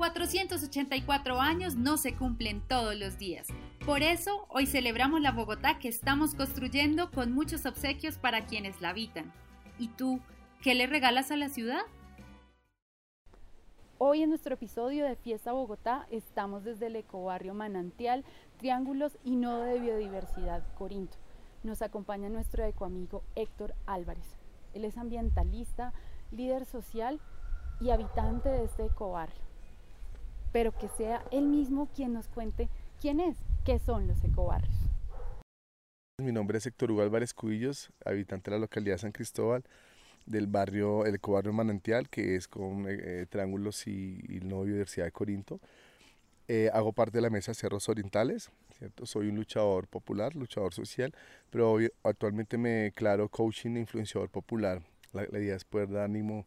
484 años no se cumplen todos los días. Por eso, hoy celebramos la Bogotá que estamos construyendo con muchos obsequios para quienes la habitan. ¿Y tú, qué le regalas a la ciudad? Hoy en nuestro episodio de Fiesta Bogotá estamos desde el ecobarrio Manantial, Triángulos y Nodo de Biodiversidad Corinto. Nos acompaña nuestro ecoamigo Héctor Álvarez. Él es ambientalista, líder social y habitante de este ecobarrio pero que sea él mismo quien nos cuente quién es, qué son los ecobarrios. Mi nombre es Héctor Hugo Álvarez Cubillos, habitante de la localidad de San Cristóbal, del barrio, el ecobarrio Manantial, que es con eh, eh, Triángulos y, y Nueva Universidad de Corinto. Eh, hago parte de la mesa Cerros Orientales, ¿cierto? soy un luchador popular, luchador social, pero hoy, actualmente me declaro coaching e influenciador popular. La, la idea es poder dar ánimo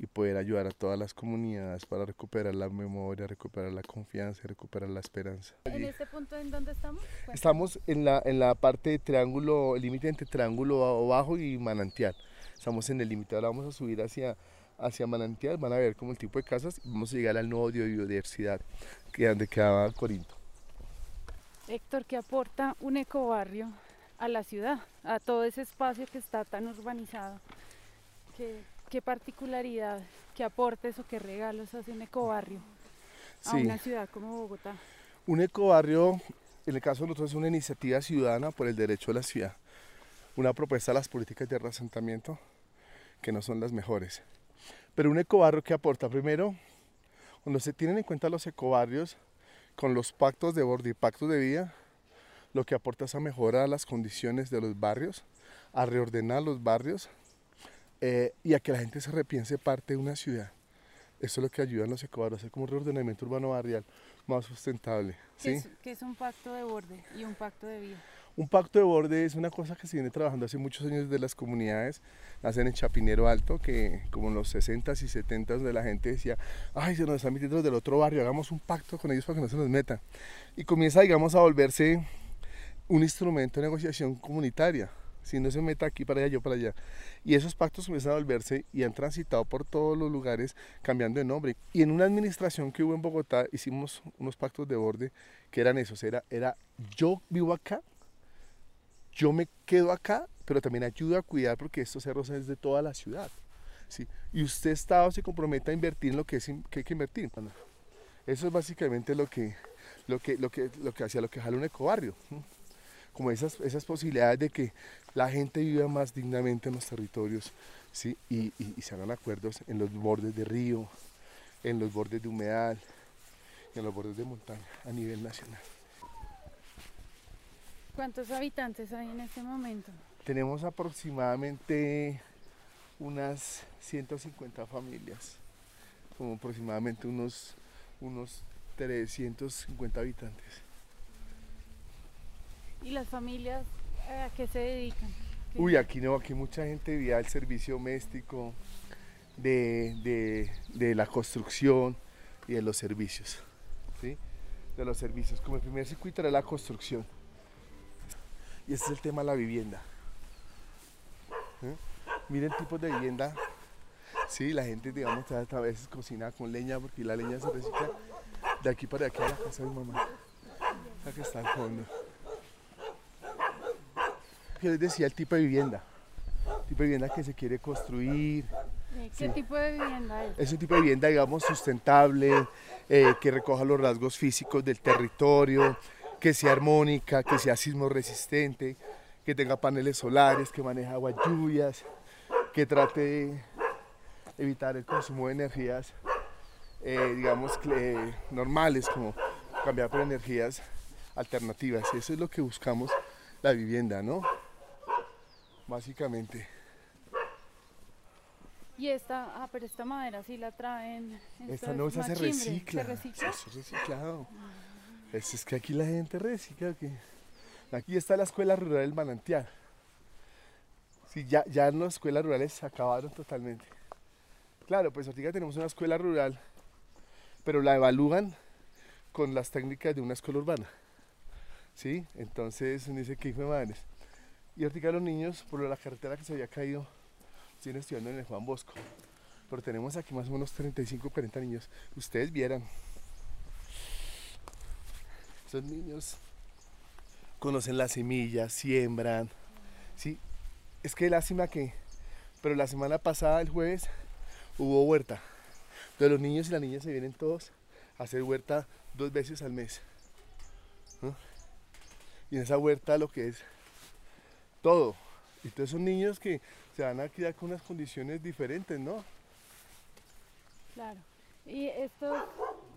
y poder ayudar a todas las comunidades para recuperar la memoria, recuperar la confianza y recuperar la esperanza. ¿En este punto en dónde estamos? Estamos en la, en la parte de triángulo, el límite entre triángulo bajo y manantial. Estamos en el límite, ahora vamos a subir hacia, hacia manantial, van a ver como el tipo de casas y vamos a llegar al nuevo de biodiversidad, que es donde quedaba Corinto. Héctor, ¿qué aporta un ecobarrio a la ciudad, a todo ese espacio que está tan urbanizado? ¿Qué, ¿Qué particularidad, qué aportes o qué regalos hace un ecobarrio a una ciudad como Bogotá? Un ecobarrio, en el caso de nosotros, es una iniciativa ciudadana por el derecho a la ciudad. Una propuesta a las políticas de reasentamiento que no son las mejores. Pero un ecobarrio que aporta primero, cuando se tienen en cuenta los ecobarrios, con los pactos de borde y pactos de vida, lo que aporta es a mejorar las condiciones de los barrios, a reordenar los barrios, eh, y a que la gente se repiense parte de una ciudad. Eso es lo que ayuda a los ecobarrios, a hacer como un reordenamiento urbano barrial más sustentable. ¿sí? ¿Qué, es, un pacto de borde y un pacto de vida? Un pacto de borde es una cosa que se viene trabajando hace muchos años de las comunidades, nacen en Chapinero Alto, que como en los 60s y 70s donde la gente decía, ay, se nos están metiendo los del otro barrio, hagamos un pacto con ellos para que no se nos metan. Y comienza, digamos, a volverse un instrumento de negociación comunitaria si no se meta aquí para allá, yo para allá. Y esos pactos comienzan a volverse y han transitado por todos los lugares cambiando de nombre. Y en una administración que hubo en Bogotá hicimos unos pactos de borde que eran esos, era, era yo vivo acá, yo me quedo acá, pero también ayudo a cuidar porque estos cerros es de toda la ciudad. ¿sí? Y usted Estado se compromete a invertir en lo que, es, que hay que invertir. Eso es básicamente lo que, lo que, lo que, lo que hacía lo que jala un ecobarrio como esas, esas posibilidades de que la gente viva más dignamente en los territorios ¿sí? y, se hagan acuerdos en los bordes de río, en los bordes de humedal, en los bordes de montaña a nivel nacional. ¿Cuántos habitantes hay en este momento? Tenemos aproximadamente unas 150 familias, como aproximadamente unos, unos 350 habitantes. ¿Y las familias eh, a qué se dedican? Uy, aquí no, aquí mucha gente vivía el servicio doméstico, de, la construcción y de los servicios. ¿sí? De los servicios. Como el primer circuito era la construcción. Y ese es el tema de la vivienda. ¿eh? Miren tipos de vivienda. Sí, la gente, digamos, a veces cocina con leña porque la leña se recicla de aquí para aquí a la casa de mi mamá. Acá está el fondo que les decía el tipo de vivienda. El tipo de vivienda que se quiere construir. ¿Qué tipo de vivienda es? Es un tipo de vivienda, digamos, sustentable, eh, que recoja los rasgos físicos del territorio, que sea armónica, que sea sismo resistente, que tenga paneles solares, que maneje aguas lluvias, que trate de evitar el consumo de energías, eh, digamos, normales, como cambiar por energías alternativas. Eso es lo que buscamos la vivienda, ¿no? Básicamente. Y esta, ah, pero esta madera sí la traen. Esta no, esa se recicla. ¿Se recicla? es reciclado. Es, que aquí la gente recicla. Que... Aquí está la escuela rural del manantial. Sí, ya, ya las escuelas rurales se acabaron totalmente. Claro, pues ahorita tenemos una escuela rural, pero la evalúan con las técnicas de una escuela urbana. ¿Sí? Entonces uno dice, ¿qué de madres? Y ahorita los niños, por la carretera que se había caído, siguen estudiando en el Juan Bosco. Pero tenemos aquí más o menos 35, 40 niños. Ustedes vieran. Estos niños conocen las semillas, siembran. Sí, es que lástima que, pero la semana pasada, el jueves, hubo huerta. Entonces los niños y las niñas se vienen todos a hacer huerta dos veces al mes. Y en esa huerta lo que es todo. Y entonces son niños que se van a quedar con unas condiciones diferentes, ¿no? Claro. Y estos,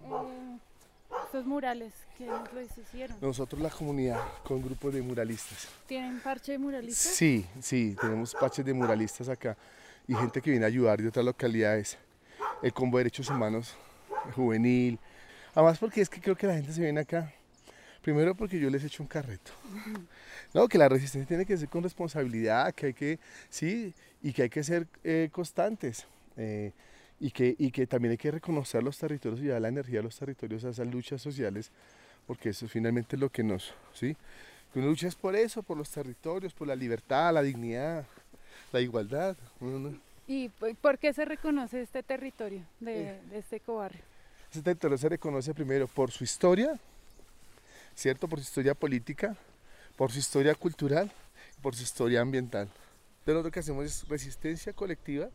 eh, estos murales, que los hicieron? Nosotros la comunidad con grupos de muralistas. ¿Tienen parche de muralistas? Sí, sí, tenemos parches de muralistas acá y gente que viene a ayudar de otras localidades. El Combo de Derechos Humanos Juvenil. Además porque es que creo que la gente se viene acá. Primero porque yo les he hecho un carreto. No, que la resistencia tiene que ser con responsabilidad, que hay que, sí, y que hay que ser eh, constantes. Eh, y que, y que también hay que reconocer los territorios y dar la energía a los territorios a esas luchas sociales, porque eso es finalmente lo que nos, ¿sí? Que uno lucha es por eso, por los territorios, por la libertad, la dignidad, la igualdad. ¿Y por qué se reconoce este territorio de, de este cobarrio? Este territorio se reconoce primero por su historia, ¿cierto? Por su historia política, por su historia cultural, por su historia ambiental. Pero lo que hacemos es resistencia colectiva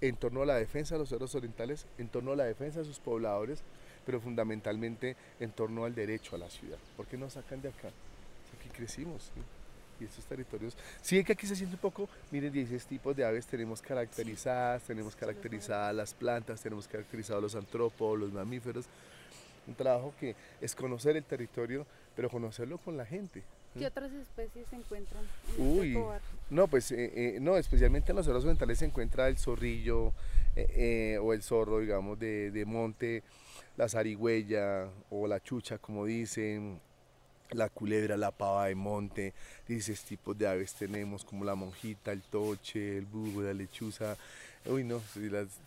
en torno a la defensa de los cerros orientales, en torno a la defensa de sus pobladores, pero fundamentalmente en torno al derecho a la ciudad. ¿Por qué nos sacan de acá? Aquí crecimos. Y estos territorios, sí que aquí se siente un poco, miren, 16 tipos de aves tenemos caracterizadas, tenemos caracterizadas las plantas, tenemos caracterizados los antrópodos, los mamíferos. Un trabajo que es conocer el territorio, pero conocerlo con la gente. ¿Qué otras especies se encuentran en este no, pues eh, eh, no, especialmente en los cerros orientales se encuentra el zorrillo eh, o el zorro, digamos, de, de, monte, la zarigüeya o la chucha, como dicen, la culebra, la pava de monte, dices tipos de aves tenemos como la monjita, el toche, el búho, la lechuza. Uy, no,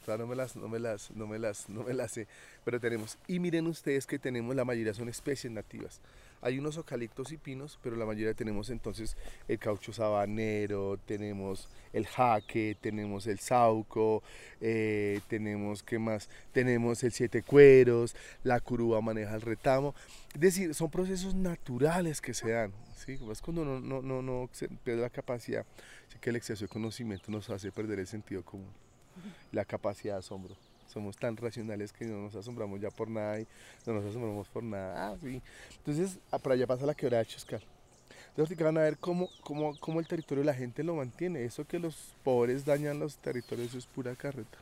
no me las, no me las, no me las, no me las sé, pero tenemos. Y miren ustedes que tenemos, la mayoría son especies nativas. Hay unos eucaliptos y pinos, pero la mayoría tenemos entonces el caucho sabanero, tenemos el jaque, tenemos el sauco, eh, tenemos, ¿qué más? Tenemos el siete cueros, la curúa maneja el retamo. Es decir, son procesos naturales que se dan, ¿sí? Es cuando no, no, no, no se pierde la capacidad, así que el exceso de conocimiento nos hace perder el sentido común, la capacidad de asombro somos tan racionales que no nos asombramos ya por nada y no nos asombramos por nada. Ah, sí. Entonces, ah, por allá pasa la quebrada de Choscal. Entonces, van a ver cómo, cómo, cómo el territorio la gente lo mantiene. Eso que los pobres dañan los territorios es pura carreta.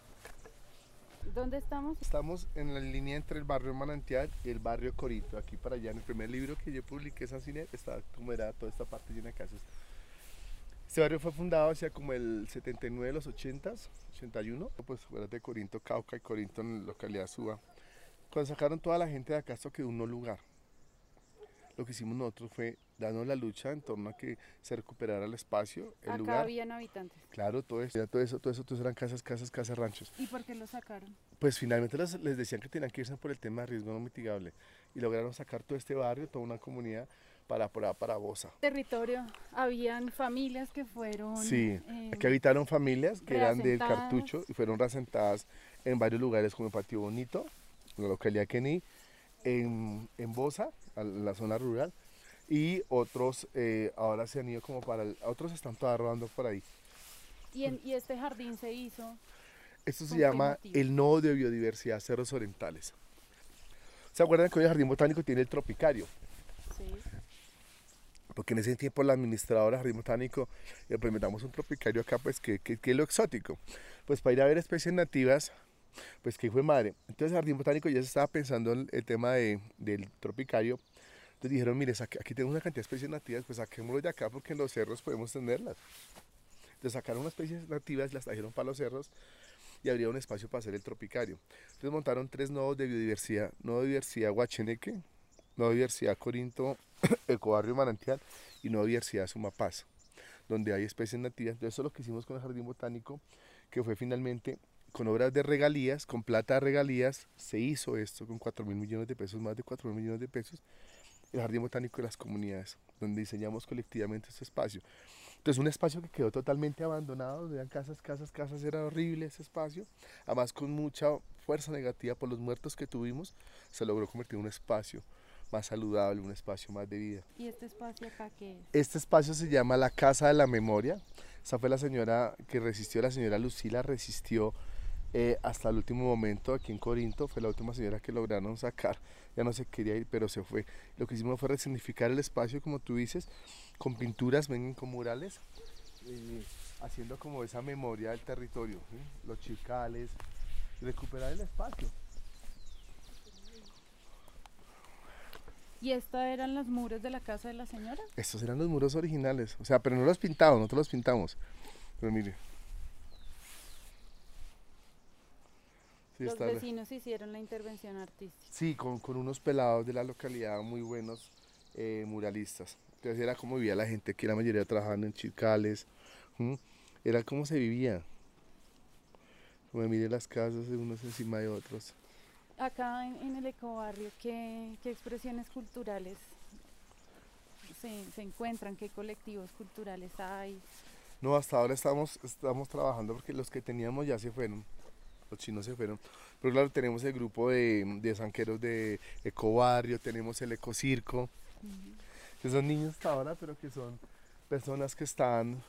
¿Dónde estamos? Estamos en la línea entre el barrio Manantial y el barrio Corito, aquí para allá. En el primer libro que yo publiqué, San Cine, está como era toda esta parte llena de casas. Este barrio fue fundado hacia como el 79 de los 80s, 81. Pues fuera de Corinto, Cauca y Corinto en la localidad Suba. Cuando sacaron toda la gente de acá, esto quedó un no lugar. Lo que hicimos nosotros fue darnos la lucha en torno a que se recuperara el espacio, el Acá lugar. habían habitantes. Claro, todo eso, todo eso, todo eso, todo eran casas, casas, casas, ranchos. ¿Y por qué lo sacaron? Pues finalmente les, les decían que tenían que irse por el tema de riesgo no mitigable y lograron sacar todo este barrio, toda una comunidad para para, para Bosa. Territorio, habían familias que fueron... Sí, eh, aquí habitaron familias que eran del cartucho y fueron reasentadas en varios lugares como en Patio Bonito, en la localidad Kení, en, en Bosa, en la zona rural, y otros eh, ahora se han ido como para... El, otros están todavía rodando por ahí. ¿Y, en, ¿Y este jardín se hizo? Esto se llama el Nodo de Biodiversidad Cerros Orientales. ¿Se acuerdan que hoy el Jardín Botánico tiene el Tropicario? Sí porque en ese tiempo la administradora Jardín Botánico implementamos un tropicario acá, pues que, que, es lo exótico. Pues para ir a ver especies nativas, pues que fue madre. Entonces Jardín Botánico ya se estaba pensando en el tema de, del tropicario. Entonces dijeron, mire, aquí tenemos una cantidad de especies nativas, pues saquémoslo de acá porque en los cerros podemos tenerlas. Entonces sacaron unas especies nativas, las trajeron para los cerros y habría un espacio para hacer el tropicario. Entonces montaron tres nodos de biodiversidad. Nodo de biodiversidad Huacheneque, nodo de biodiversidad Corinto Ecobarrio Manantial y Nueva Diversidad Sumapaz, donde hay especies nativas. Entonces eso es lo que hicimos con el Jardín Botánico, que fue finalmente con obras de regalías, con plata de regalías, se hizo esto con 4 mil millones de pesos, más de 4 mil millones de pesos, el Jardín Botánico de las comunidades, donde diseñamos colectivamente este espacio. Entonces un espacio que quedó totalmente abandonado, eran casas, casas, casas, era horrible ese espacio, además con mucha fuerza negativa por los muertos que tuvimos, se logró convertir en un espacio más saludable, un espacio más de vida. ¿Y este espacio acá qué es? Este espacio se llama la Casa de la Memoria. Esa fue la señora que resistió, la señora Lucila resistió eh, hasta el último momento aquí en Corinto. Fue la última señora que lograron sacar. Ya no se quería ir, pero se fue. Lo que hicimos fue resignificar el espacio, como tú dices, con pinturas, ven con murales, eh, haciendo como esa memoria del territorio, los chicales, recuperar el espacio. ¿Y estos eran los muros de la casa de la señora? Estos eran los muros originales, o sea, pero no los pintamos, nosotros los pintamos. Pero mire. Sí, los vecinos hicieron la intervención artística. Sí, con, con, unos pelados de la localidad muy buenos eh, muralistas. Entonces era como vivía la gente, que la mayoría trabajando en chicales. Era como se vivía. Como mire las casas de unos encima de otros. Acá en, el ecobarrio, ¿qué, ¿qué, expresiones culturales se, se, encuentran? ¿Qué colectivos culturales hay? No, hasta ahora estamos, estamos trabajando porque los que teníamos ya se fueron, los chinos se fueron. Pero claro, tenemos el grupo de, de zanqueros de ecobarrio, tenemos el ecocirco, que son niños hasta ahora, pero que son personas que están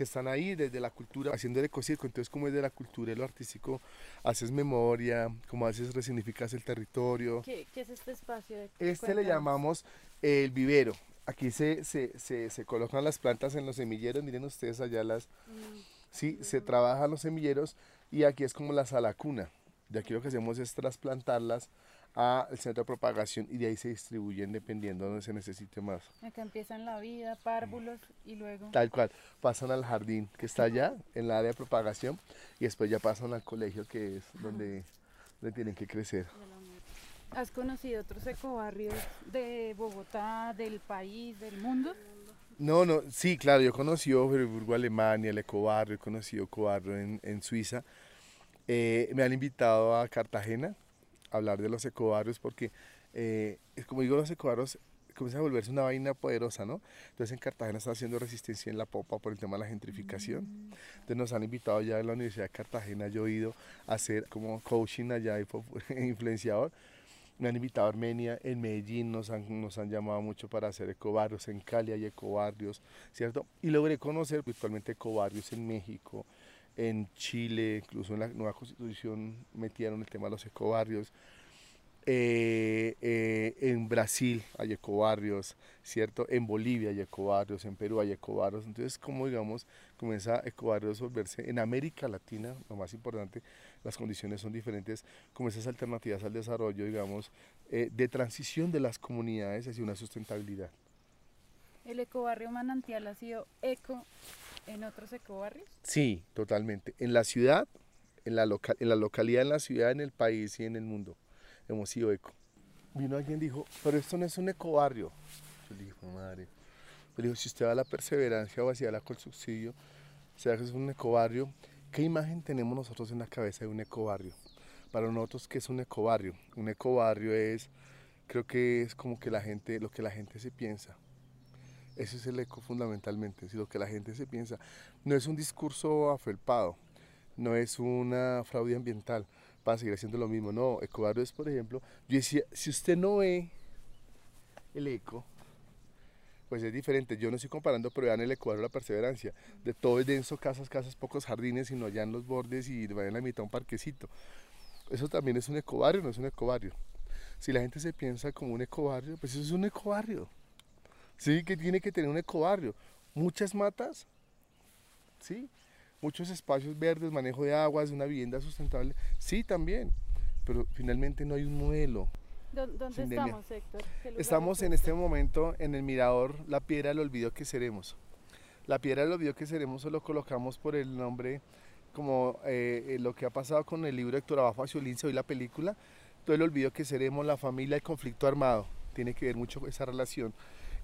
que están ahí desde la cultura, haciendo el ecocirco. Entonces, como es de la cultura y lo artístico, haces memoria, como haces, resignificas el territorio. ¿Qué, qué es este espacio? Este le llamamos el vivero. Aquí se, se, se, se, colocan las plantas en los semilleros, miren ustedes allá las... Mm. Sí, se trabajan los semilleros y aquí es como la sala cuna. De aquí lo que hacemos es trasplantarlas al centro de propagación y de ahí se distribuyen dependiendo de donde se necesite más. Acá empiezan la vida, párvulos y luego... Tal cual, pasan al jardín que está allá, en el área de propagación, y después ya pasan al colegio que es donde, donde tienen que crecer. ¿Has conocido otros ecobarrios de Bogotá, del país, del mundo? No, no, sí, claro, yo conocí Friburgo, Alemania, el ecobarrio, he conocido ecobarrio en, en Suiza. Eh, me han invitado a Cartagena, hablar de los ecobarrios porque, eh, como digo, los ecobarrios comienza a volverse una vaina poderosa, ¿no? Entonces en Cartagena está haciendo resistencia en la popa por el tema de la gentrificación. Entonces nos han invitado ya en la Universidad de Cartagena, yo he ido a hacer como coaching allá y influenciador. Me han invitado a Armenia, en Medellín nos han, nos han llamado mucho para hacer ecobarrios, en Cali hay ecobarrios, ¿cierto? Y logré conocer virtualmente ecobarrios en México, en Chile, incluso en la nueva constitución metieron el tema de los ecobarrios. Eh, eh, en Brasil hay ecobarrios, ¿cierto? En Bolivia hay ecobarrios, en Perú hay ecobarrios. Entonces, como digamos, comienza ecobarrios a volverse en América Latina, lo más importante, las condiciones son diferentes, como esas alternativas al desarrollo, digamos, eh, de transición de las comunidades hacia una sustentabilidad. ¿El ecobarrio manantial ha sido eco en otros ecobarrios? Sí, totalmente. En la ciudad, en la, local, en la localidad, en la ciudad, en el país y en el mundo. Hemos sido eco. Vino alguien y dijo, pero esto no es un ecobarrio. Yo le dije, madre. Yo le digo, si usted va a la perseverancia o hacia la con subsidio, sea que es un ecobarrio, ¿qué imagen tenemos nosotros en la cabeza de un ecobarrio? Para nosotros, ¿qué es un ecobarrio? Un ecobarrio es, creo que es como que la gente, lo que la gente se piensa. Ese es el eco fundamentalmente, si lo que la gente se piensa. No es un discurso afelpado, no es una fraude ambiental para seguir haciendo lo mismo. No, Ecobarrio es, por ejemplo, yo decía, si usted no ve el eco, pues es diferente. Yo no estoy comparando, pero vean el Ecuador, la perseverancia. De todo es denso, casas, casas, pocos jardines, sino allá en los bordes y vayan en la mitad un parquecito. Eso también es un ecobarrio, no es un ecobarrio. Si la gente se piensa como un ecobarrio, pues eso es un ecobarrio. ¿Sí? Que tiene que tener un ecobarrio. Muchas matas, ¿sí? Muchos espacios verdes, manejo de aguas, una vivienda sustentable, sí también, pero finalmente no hay un modelo. ¿Dónde estamos, Héctor? Estamos en este momento en el mirador La Piedra del Olvido que seremos. La Piedra del Olvido que seremos lo colocamos por el nombre, como eh, lo que ha pasado con el libro de Héctor Abajo Lince, hoy la película, todo el olvido que seremos, la familia, el conflicto armado. Tiene que ver mucho esa relación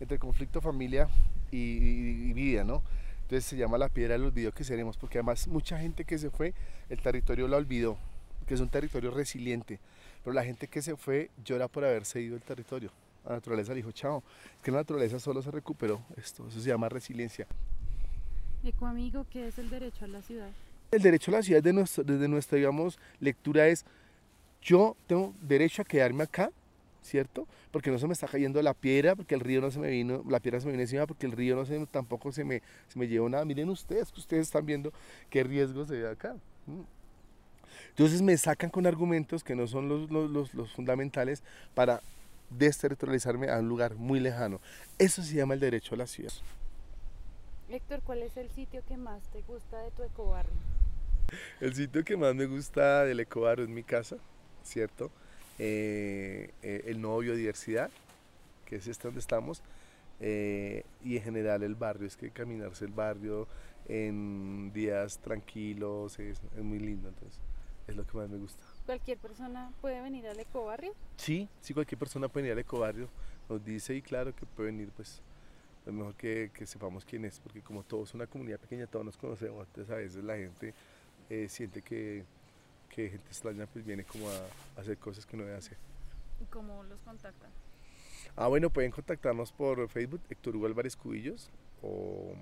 entre conflicto, familia y, vida, ¿no? Entonces se llama la piedra del olvido que seremos, porque además mucha gente que se fue, el territorio la olvidó, que es un territorio resiliente, pero la gente que se fue llora por haberse ido el territorio. La naturaleza le dijo, chao, es que la naturaleza solo se recuperó, esto, eso se llama resiliencia. Ecoamigo, ¿qué es el derecho a la ciudad? El derecho a la ciudad desde nuestra, digamos, lectura es, yo tengo derecho a quedarme acá ¿cierto? Porque no se me está cayendo la piedra, porque el río no se me vino, la piedra se me vino encima, porque el río no se, tampoco se me, se me llevó nada. Miren ustedes, que ustedes están viendo qué riesgo se ve acá. Entonces me sacan con argumentos que no son los, los, los, fundamentales para desterritorializarme a un lugar muy lejano. Eso se llama el derecho a la ciudad. Héctor, ¿cuál es el sitio que más te gusta de tu ecobarrio? El sitio que más me gusta del ecobarrio es mi casa, ¿cierto? Eh, eh, el nuevo biodiversidad, que es este donde estamos, eh, y en general el barrio, es que caminarse el barrio en días tranquilos es, es, muy lindo, entonces es lo que más me gusta. ¿Cualquier persona puede venir al ecobarrio? Sí, sí, cualquier persona puede venir al ecobarrio, nos dice y claro que puede venir, pues es mejor que, que sepamos quién es, porque como todos es una comunidad pequeña, todos nos conocemos, entonces a veces la gente siente que que gente extraña pues viene como a, hacer cosas que no debe hacer. ¿Y cómo los contactan? Ah, bueno, pueden contactarnos por Facebook, Héctor Hugo Álvarez Cubillos, o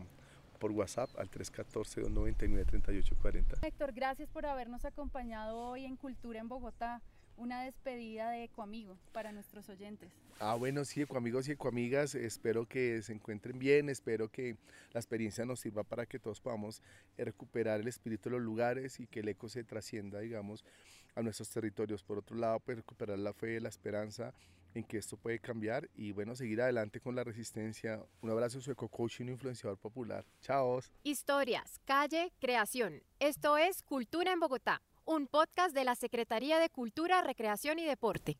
por WhatsApp al 314-299-3840. Héctor, gracias por habernos acompañado hoy en Cultura en Bogotá una despedida de Ecoamigo para nuestros oyentes. Ah, bueno, sí, Ecoamigos y Ecoamigas, espero que se encuentren bien, espero que la experiencia nos sirva para que todos podamos recuperar el espíritu de los lugares y que el eco se trascienda, digamos, a nuestros territorios. Por otro lado, pues recuperar la fe, la esperanza en que esto puede cambiar y bueno, seguir adelante con la resistencia. Un abrazo a su eco-coach y un influenciador popular. Chao. Historias, calle, creación. Esto es Cultura en Bogotá un podcast de la Secretaría de Cultura, Recreación y Deporte.